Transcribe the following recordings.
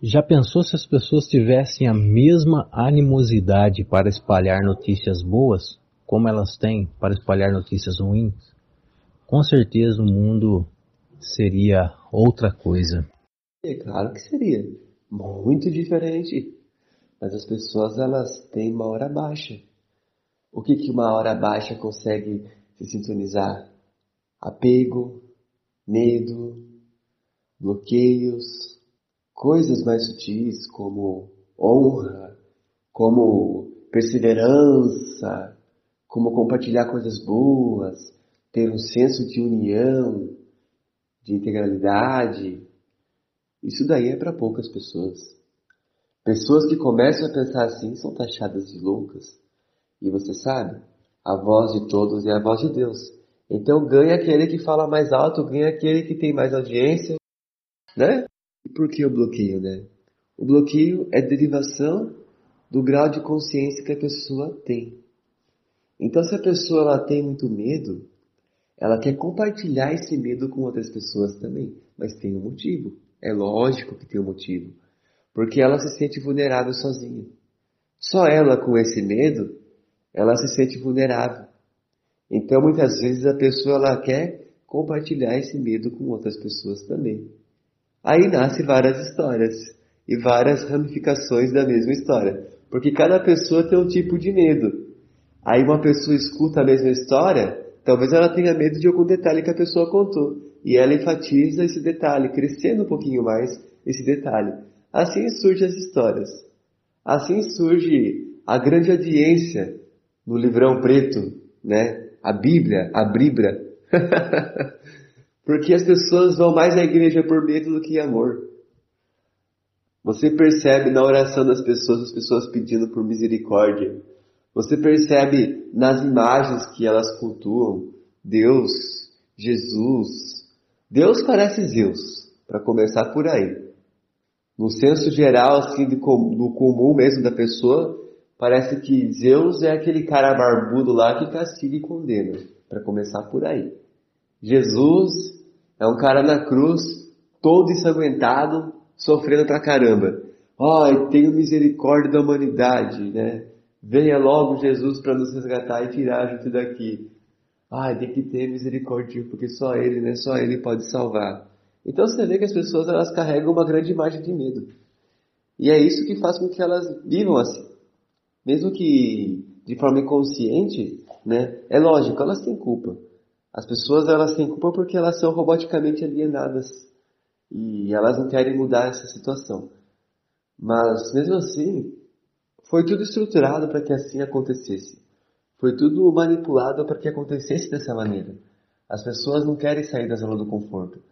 Já pensou se as pessoas tivessem a mesma animosidade para espalhar notícias boas como elas têm para espalhar notícias ruins? Com certeza o mundo seria outra coisa. É claro que seria. Muito diferente. Mas as pessoas elas têm uma hora baixa. O que, que uma hora baixa consegue se sintonizar? Apego, medo, bloqueios, coisas mais sutis como honra, como perseverança, como compartilhar coisas boas, ter um senso de união, de integralidade. Isso daí é para poucas pessoas. Pessoas que começam a pensar assim são taxadas de loucas. E você sabe, a voz de todos é a voz de Deus. Então ganha aquele que fala mais alto, ganha aquele que tem mais audiência, né? E por que o bloqueio, né? O bloqueio é derivação do grau de consciência que a pessoa tem. Então se a pessoa ela tem muito medo, ela quer compartilhar esse medo com outras pessoas também, mas tem um motivo. É lógico que tem um motivo. Porque ela se sente vulnerável sozinha. Só ela com esse medo, ela se sente vulnerável. Então muitas vezes a pessoa ela quer compartilhar esse medo com outras pessoas também. Aí nasce várias histórias e várias ramificações da mesma história, porque cada pessoa tem um tipo de medo. Aí uma pessoa escuta a mesma história, talvez ela tenha medo de algum detalhe que a pessoa contou, e ela enfatiza esse detalhe, crescendo um pouquinho mais esse detalhe. Assim surgem as histórias. Assim surge a grande audiência no livrão preto, né? A Bíblia, a Bíblia. Porque as pessoas vão mais à igreja por medo do que amor. Você percebe na oração das pessoas, as pessoas pedindo por misericórdia. Você percebe nas imagens que elas cultuam Deus, Jesus. Deus parece Zeus, para começar por aí. No senso geral, assim, do comum mesmo da pessoa, parece que Zeus é aquele cara barbudo lá que castiga e condena, para começar por aí. Jesus é um cara na cruz, todo ensanguentado, sofrendo pra caramba. Ai, tenho misericórdia da humanidade, né? Venha logo Jesus para nos resgatar e tirar a gente daqui. Ai, tem que ter misericórdia, porque só Ele, né? Só Ele pode salvar. Então você vê que as pessoas elas carregam uma grande imagem de medo. E é isso que faz com que elas vivam assim. Mesmo que de forma inconsciente, né? É lógico, elas têm culpa. As pessoas elas têm culpa porque elas são roboticamente alienadas e elas não querem mudar essa situação. Mas mesmo assim, foi tudo estruturado para que assim acontecesse. Foi tudo manipulado para que acontecesse dessa maneira. As pessoas não querem sair da zona do conforto.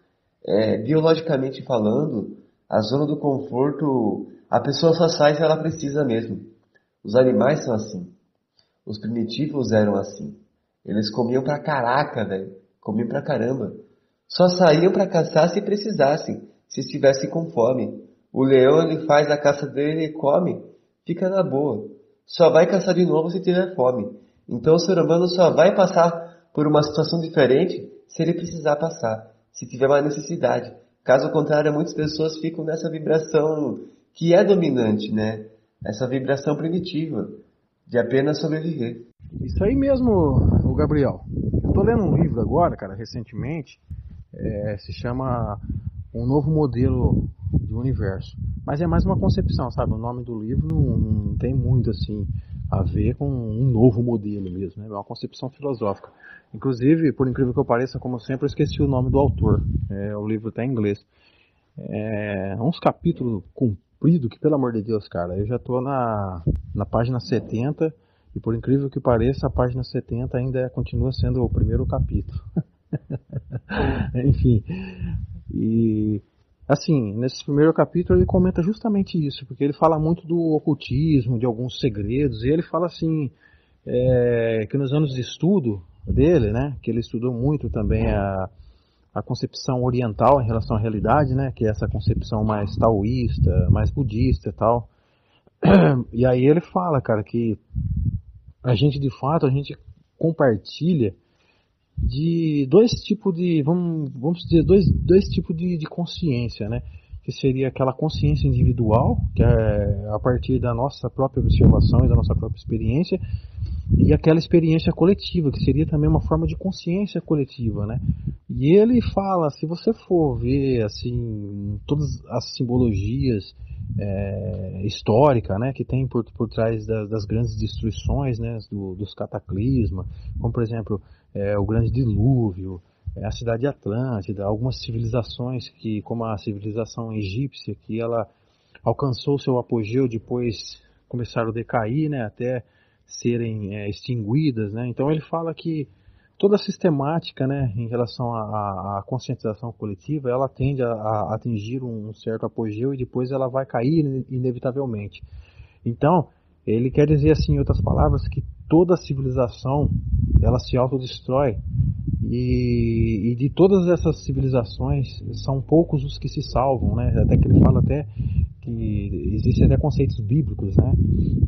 É, biologicamente falando, a zona do conforto, a pessoa só sai se ela precisa mesmo. Os animais são assim. Os primitivos eram assim. Eles comiam pra caraca, velho. Comiam pra caramba. Só saíam para caçar se precisassem, se estivessem com fome. O leão ele faz a caça dele e come, fica na boa. Só vai caçar de novo se tiver fome. Então o ser humano só vai passar por uma situação diferente se ele precisar passar, se tiver uma necessidade. Caso contrário, muitas pessoas ficam nessa vibração que é dominante, né? Essa vibração primitiva de apenas sobreviver. Isso aí mesmo, Gabriel. Eu tô lendo um livro agora, cara, recentemente, é, se chama Um Novo Modelo do Universo. Mas é mais uma concepção, sabe? O nome do livro não, não tem muito assim a ver com um novo modelo mesmo, né? É uma concepção filosófica. Inclusive, por incrível que eu pareça, como sempre, eu esqueci o nome do autor. É, o livro está em inglês. É uns capítulos compridos que, pelo amor de Deus, cara, eu já estou na, na página 70 e por incrível que pareça, a página 70 ainda é, continua sendo o primeiro capítulo. Enfim, e assim, nesse primeiro capítulo ele comenta justamente isso, porque ele fala muito do ocultismo, de alguns segredos, e ele fala assim, é, que nos anos de estudo dele, né, que ele estudou muito também a, a concepção oriental em relação à realidade, né, que é essa concepção mais taoísta, mais budista e tal. E aí ele fala, cara, que a gente de fato a gente compartilha de dois tipos de vamos, vamos dizer dois, dois tipos de, de consciência né? Que seria aquela consciência individual, que é a partir da nossa própria observação e da nossa própria experiência, e aquela experiência coletiva, que seria também uma forma de consciência coletiva, né? E ele fala, se você for ver assim todas as simbologias é, histórica, né, que tem por, por trás das, das grandes destruições, né, do, dos cataclismas, como por exemplo é, o grande dilúvio, é, a cidade de Atlântida, algumas civilizações que, como a civilização egípcia, que ela alcançou seu apogeu depois começaram a decair, né, até serem é, extinguidas, né? Então ele fala que toda a sistemática, né, em relação à, conscientização coletiva, ela tende a, a, atingir um certo apogeu e depois ela vai cair inevitavelmente. Então ele quer dizer assim, em outras palavras, que toda civilização ela se autodestrói e, e, de todas essas civilizações são poucos os que se salvam, né? Até que ele fala até que existem até conceitos bíblicos, né?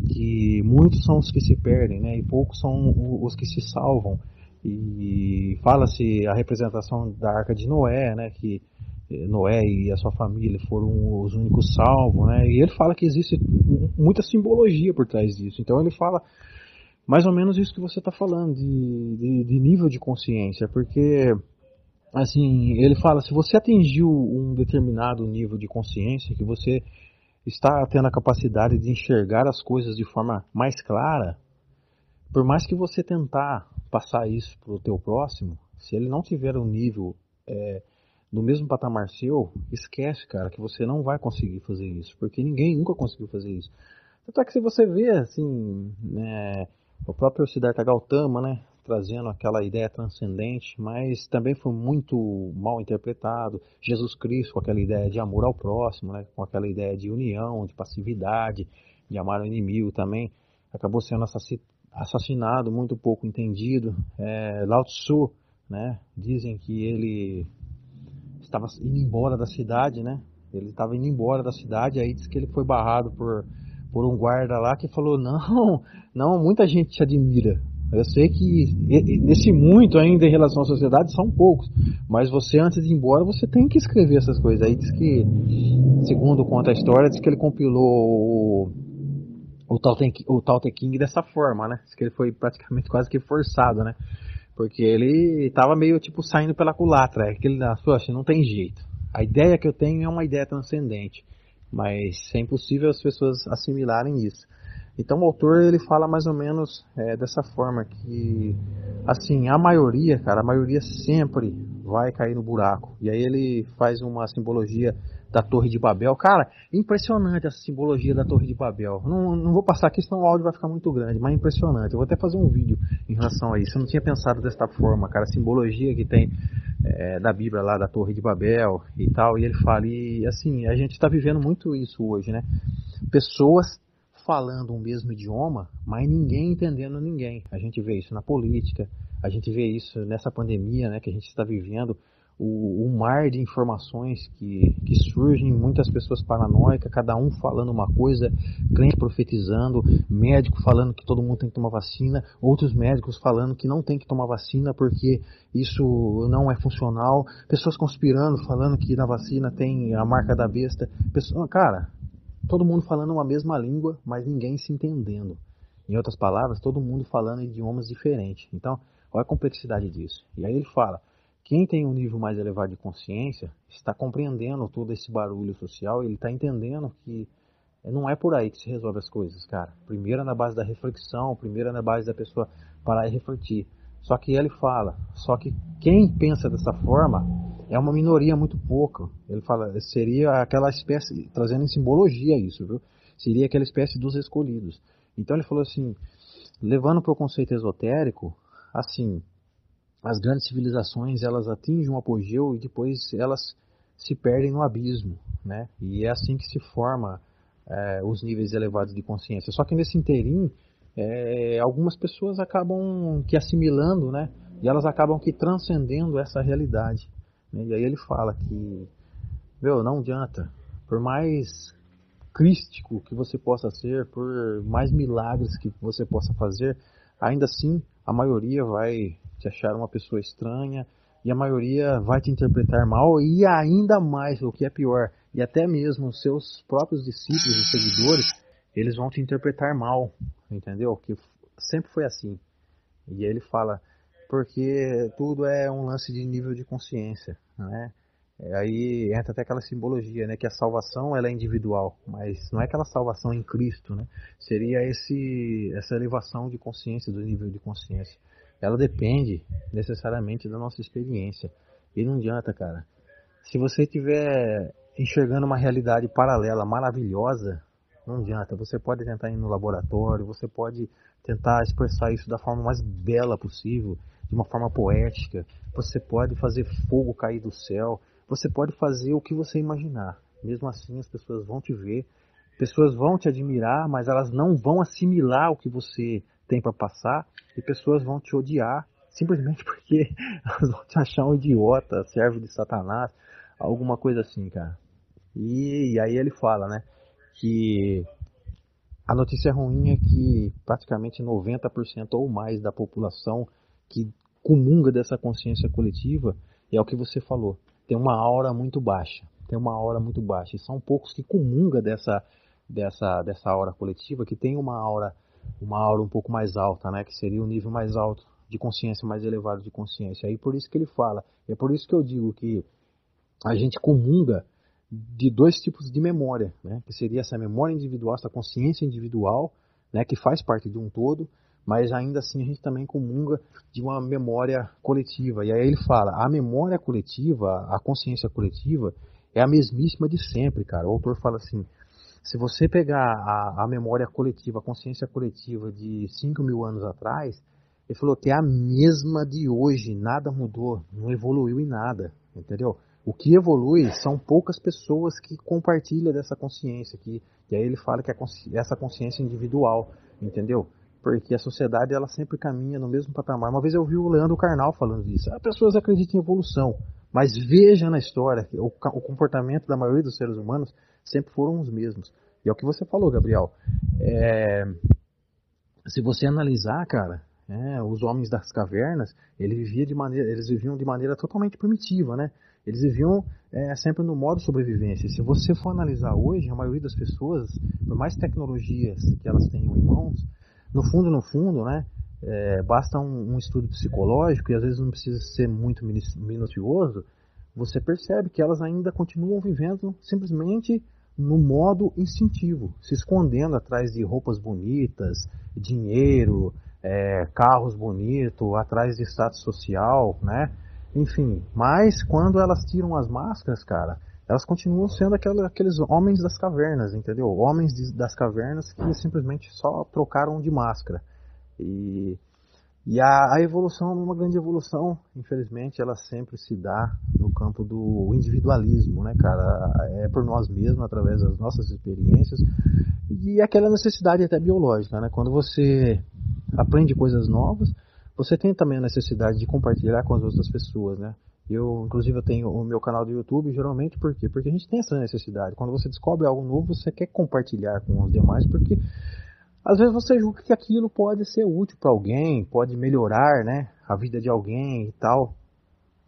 Que muitos são os que se perdem, né? E poucos são os que se salvam. E fala-se a representação da Arca de Noé, né? Que eh, Noé e a sua família foram os únicos salvos, né? E ele fala que existe muita simbologia por trás disso. Então ele fala mais ou menos isso que você está falando de, de, de nível de consciência, porque assim, ele fala, se você atingiu um determinado nível de consciência, que você está tendo a capacidade de enxergar as coisas de forma mais clara, por mais que você tentar passar isso para o teu próximo, se ele não tiver um nível é, no mesmo patamar seu, esquece, cara, que você não vai conseguir fazer isso, porque ninguém nunca conseguiu fazer isso. Tanto é que se você vê, assim, né, o próprio Siddhartha Gautama, né, trazendo aquela ideia transcendente, mas também foi muito mal interpretado. Jesus Cristo com aquela ideia de amor ao próximo, né, com aquela ideia de união, de passividade, de amar o inimigo também, acabou sendo assassinado, muito pouco entendido. É, Lao Tzu, né, dizem que ele estava indo embora da cidade, né, ele estava indo embora da cidade, aí diz que ele foi barrado por por um guarda lá que falou: Não, não, muita gente te admira, eu sei que nesse muito ainda em relação à sociedade são poucos, mas você antes de ir embora você tem que escrever essas coisas. Aí diz que, segundo conta a história, diz que ele compilou o, o Tao Te King dessa forma, né? Diz que ele foi praticamente quase que forçado, né? Porque ele estava meio tipo saindo pela culatra, é aquele na sua, assim, não tem jeito. A ideia que eu tenho é uma ideia transcendente, mas é impossível as pessoas assimilarem isso. Então o autor ele fala mais ou menos é, dessa forma que assim a maioria, cara, a maioria sempre vai cair no buraco. E aí ele faz uma simbologia da Torre de Babel. Cara, impressionante essa simbologia da Torre de Babel. Não, não vou passar aqui, senão o áudio vai ficar muito grande, mas impressionante. Eu vou até fazer um vídeo em relação a isso. Eu não tinha pensado desta forma, cara. A simbologia que tem é, da Bíblia lá da Torre de Babel e tal. E ele fala, e assim, a gente está vivendo muito isso hoje, né? Pessoas falando o mesmo idioma, mas ninguém entendendo ninguém. A gente vê isso na política, a gente vê isso nessa pandemia né, que a gente está vivendo, o, o, mar de informações que, que surgem, muitas pessoas paranoicas, cada um falando uma coisa, crente profetizando, médico falando que todo mundo tem que tomar vacina, outros médicos falando que não tem que tomar vacina porque isso não é funcional, pessoas conspirando, falando que na vacina tem a marca da besta. Pessoa, cara, todo mundo falando uma mesma língua, mas ninguém se entendendo. Em outras palavras, todo mundo falando idiomas diferentes. Então, olha a complexidade disso. E aí ele fala: quem tem um nível mais elevado de consciência está compreendendo todo esse barulho social, ele está entendendo que não é por aí que se resolve as coisas, cara. Primeiro é na base da reflexão, primeiro é na base da pessoa parar e refletir. Só que ele fala, só que quem pensa dessa forma é uma minoria muito pouca. Ele fala, seria aquela espécie, trazendo em simbologia isso, viu? Seria aquela espécie dos escolhidos. Então ele falou assim, levando para o conceito esotérico, assim, as grandes civilizações elas atingem um apogeu e depois elas se perdem no abismo, né? E é assim que se forma é, os níveis elevados de consciência. Só que nesse inteirinho, é, algumas pessoas acabam que assimilando, né? E elas acabam que transcendendo essa realidade. Né? E aí ele fala que, meu, não adianta. Por mais crístico que você possa ser, por mais milagres que você possa fazer, ainda assim a maioria vai te achar uma pessoa estranha e a maioria vai te interpretar mal e ainda mais, o que é pior, e até mesmo os seus próprios discípulos e seguidores, eles vão te interpretar mal, entendeu? Que sempre foi assim. E ele fala, porque tudo é um lance de nível de consciência, né? Aí entra até aquela simbologia, né, que a salvação ela é individual, mas não é aquela salvação em Cristo, né? Seria esse essa elevação de consciência do nível de consciência. Ela depende necessariamente da nossa experiência. E não adianta, cara. Se você estiver enxergando uma realidade paralela maravilhosa, não adianta. Você pode tentar ir no laboratório, você pode tentar expressar isso da forma mais bela possível, de uma forma poética. Você pode fazer fogo cair do céu. Você pode fazer o que você imaginar. Mesmo assim, as pessoas vão te ver, pessoas vão te admirar, mas elas não vão assimilar o que você tem para passar e pessoas vão te odiar simplesmente porque elas vão te achar um idiota, servo de Satanás, alguma coisa assim, cara. E, e aí ele fala, né, que a notícia ruim é que praticamente 90% ou mais da população que comunga dessa consciência coletiva é o que você falou tem uma aura muito baixa. Tem uma aura muito baixa. E são poucos que comunga dessa, dessa, dessa aura coletiva, que tem uma aura, uma aura um pouco mais alta, né? Que seria um nível mais alto de consciência, mais elevado de consciência. Aí por isso que ele fala. É por isso que eu digo que a gente comunga de dois tipos de memória, né? Que seria essa memória individual, essa consciência individual, né? Que faz parte de um todo mas ainda assim a gente também comunga de uma memória coletiva. E aí ele fala: a memória coletiva, a consciência coletiva, é a mesmíssima de sempre, cara. O autor fala assim: se você pegar a, a memória coletiva, a consciência coletiva de 5 mil anos atrás, ele falou que é a mesma de hoje, nada mudou, não evoluiu em nada, entendeu? O que evolui são poucas pessoas que compartilham dessa consciência, que, e aí ele fala que é essa consciência individual, entendeu? Porque a sociedade ela sempre caminha no mesmo patamar. Uma vez eu vi o Leandro Carnal falando disso. As pessoas acreditam em evolução, mas veja na história que o, o comportamento da maioria dos seres humanos sempre foram os mesmos. E é o que você falou, Gabriel. É, se você analisar, cara, é, os homens das cavernas, eles viviam de maneira, eles viviam de maneira totalmente primitiva, né? Eles viviam é, sempre no modo sobrevivência. Se você for analisar hoje, a maioria das pessoas, por mais tecnologias que elas tenham em mãos, no fundo, no fundo, né, é, basta um, um, estudo psicológico, e às vezes não precisa ser muito minucioso, você percebe que elas ainda continuam vivendo simplesmente no modo instintivo, se escondendo atrás de roupas bonitas, dinheiro, é, carros bonitos, atrás de status social, né? Enfim, mas quando elas tiram as máscaras, cara, elas continuam sendo aquela, aqueles homens das cavernas, entendeu? Homens de, das cavernas que simplesmente só trocaram de máscara. E, e a, a, evolução, uma grande evolução, infelizmente, ela sempre se dá no campo do individualismo, né, cara? É por nós mesmos, através das nossas experiências. E aquela necessidade até biológica, né? Quando você aprende coisas novas, você tem também a necessidade de compartilhar com as outras pessoas, né? Eu, inclusive, eu tenho o meu canal do YouTube, geralmente por quê? Porque a gente tem essa necessidade. Quando você descobre algo novo, você quer compartilhar com os demais, porque às vezes você julga que aquilo pode ser útil para alguém, pode melhorar, né, a vida de alguém e tal.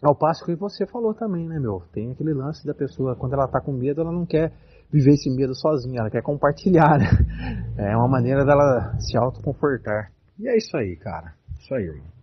Ao passo que você falou também, né, meu? Tem aquele lance da pessoa, quando ela tá com medo, ela não quer viver esse medo sozinha, ela quer compartilhar, né? É uma maneira dela se autoconfortar. E é isso aí, cara. Isso aí, irmão.